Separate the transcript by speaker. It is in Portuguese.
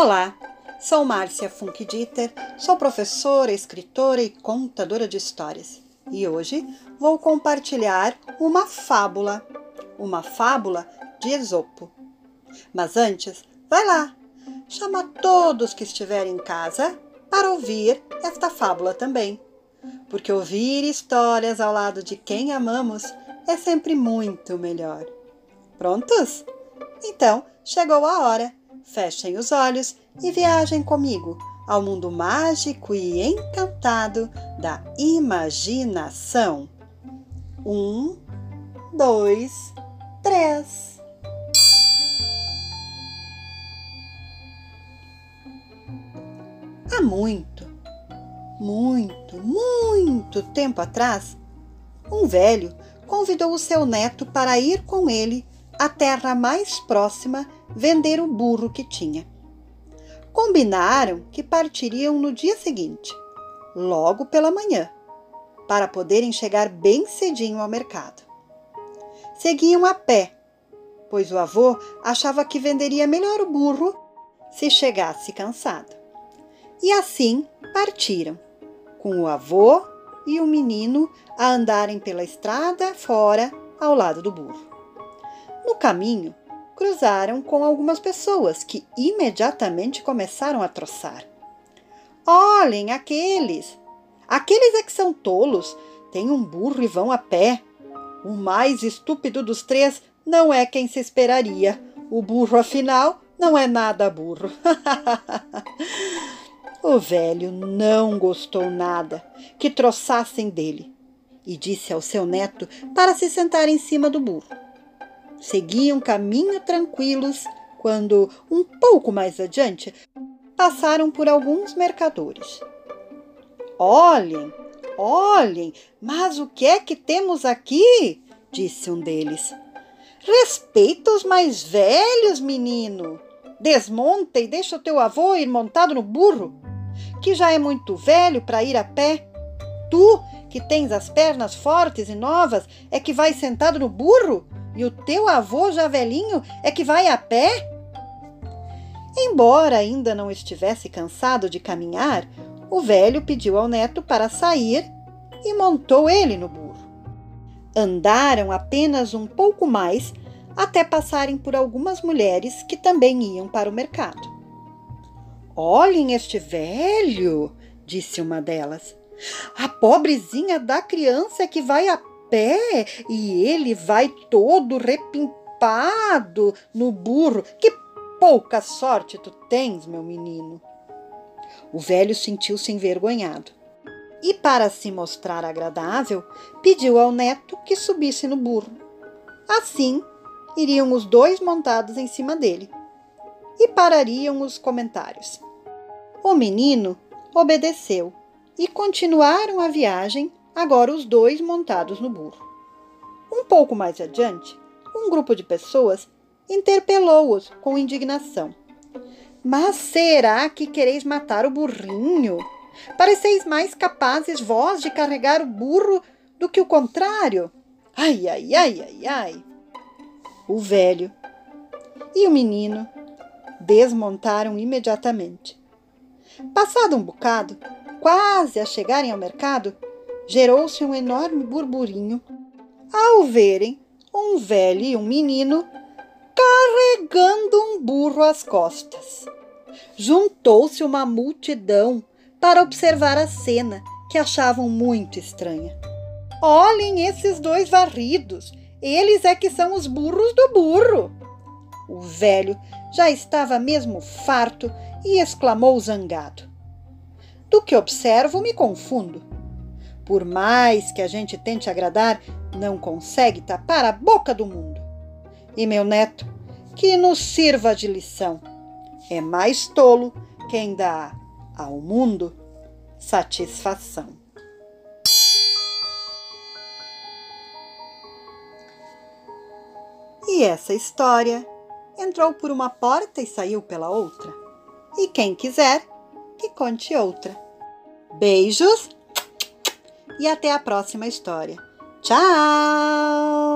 Speaker 1: Olá, sou Márcia Funkdieter, sou professora, escritora e contadora de histórias e hoje vou compartilhar uma fábula, uma fábula de Esopo. Mas antes, vai lá, chama todos que estiverem em casa para ouvir esta fábula também, porque ouvir histórias ao lado de quem amamos é sempre muito melhor. Prontos? Então, chegou a hora Fechem os olhos e viajem comigo ao mundo mágico e encantado da imaginação. Um, dois, três. Há muito, muito, muito tempo atrás, um velho convidou o seu neto para ir com ele à terra mais próxima vender o burro que tinha. Combinaram que partiriam no dia seguinte, logo pela manhã, para poderem chegar bem cedinho ao mercado. Seguiam a pé, pois o avô achava que venderia melhor o burro se chegasse cansado. E assim partiram, com o avô e o menino a andarem pela estrada fora ao lado do burro. No caminho, cruzaram com algumas pessoas que imediatamente começaram a troçar. Olhem, aqueles! Aqueles é que são tolos, têm um burro e vão a pé. O mais estúpido dos três não é quem se esperaria. O burro, afinal, não é nada burro. o velho não gostou nada que troçassem dele e disse ao seu neto para se sentar em cima do burro. Seguiam caminho tranquilos quando, um pouco mais adiante, passaram por alguns mercadores. Olhem, olhem, mas o que é que temos aqui? disse um deles. Respeita os mais velhos, menino. Desmonta e deixa o teu avô ir montado no burro, que já é muito velho para ir a pé. Tu, que tens as pernas fortes e novas, é que vais sentado no burro? E o teu avô já velhinho é que vai a pé? Embora ainda não estivesse cansado de caminhar, o velho pediu ao neto para sair e montou ele no burro. Andaram apenas um pouco mais até passarem por algumas mulheres que também iam para o mercado. Olhem este velho, disse uma delas. A pobrezinha da criança que vai a pé e ele vai todo repimpado no burro. Que pouca sorte tu tens, meu menino. O velho sentiu-se envergonhado e, para se mostrar agradável, pediu ao neto que subisse no burro. Assim, iriam os dois montados em cima dele e parariam os comentários. O menino obedeceu e continuaram a viagem agora os dois montados no burro. Um pouco mais adiante, um grupo de pessoas interpelou-os com indignação. Mas será que quereis matar o burrinho? Pareceis mais capazes vós de carregar o burro do que o contrário? Ai, ai, ai, ai, ai! O velho e o menino desmontaram imediatamente. Passado um bocado, quase a chegarem ao mercado, gerou-se um enorme burburinho ao verem um velho e um menino carregando um burro às costas. Juntou-se uma multidão para observar a cena que achavam muito estranha. Olhem esses dois varridos, eles é que são os burros do burro. O velho já estava mesmo farto e exclamou zangado: Do que observo, me confundo. Por mais que a gente tente agradar, não consegue tapar a boca do mundo. E meu neto, que nos sirva de lição. É mais tolo quem dá ao mundo satisfação. E essa história entrou por uma porta e saiu pela outra. E quem quiser, que conte outra. Beijos! E até a próxima história. Tchau!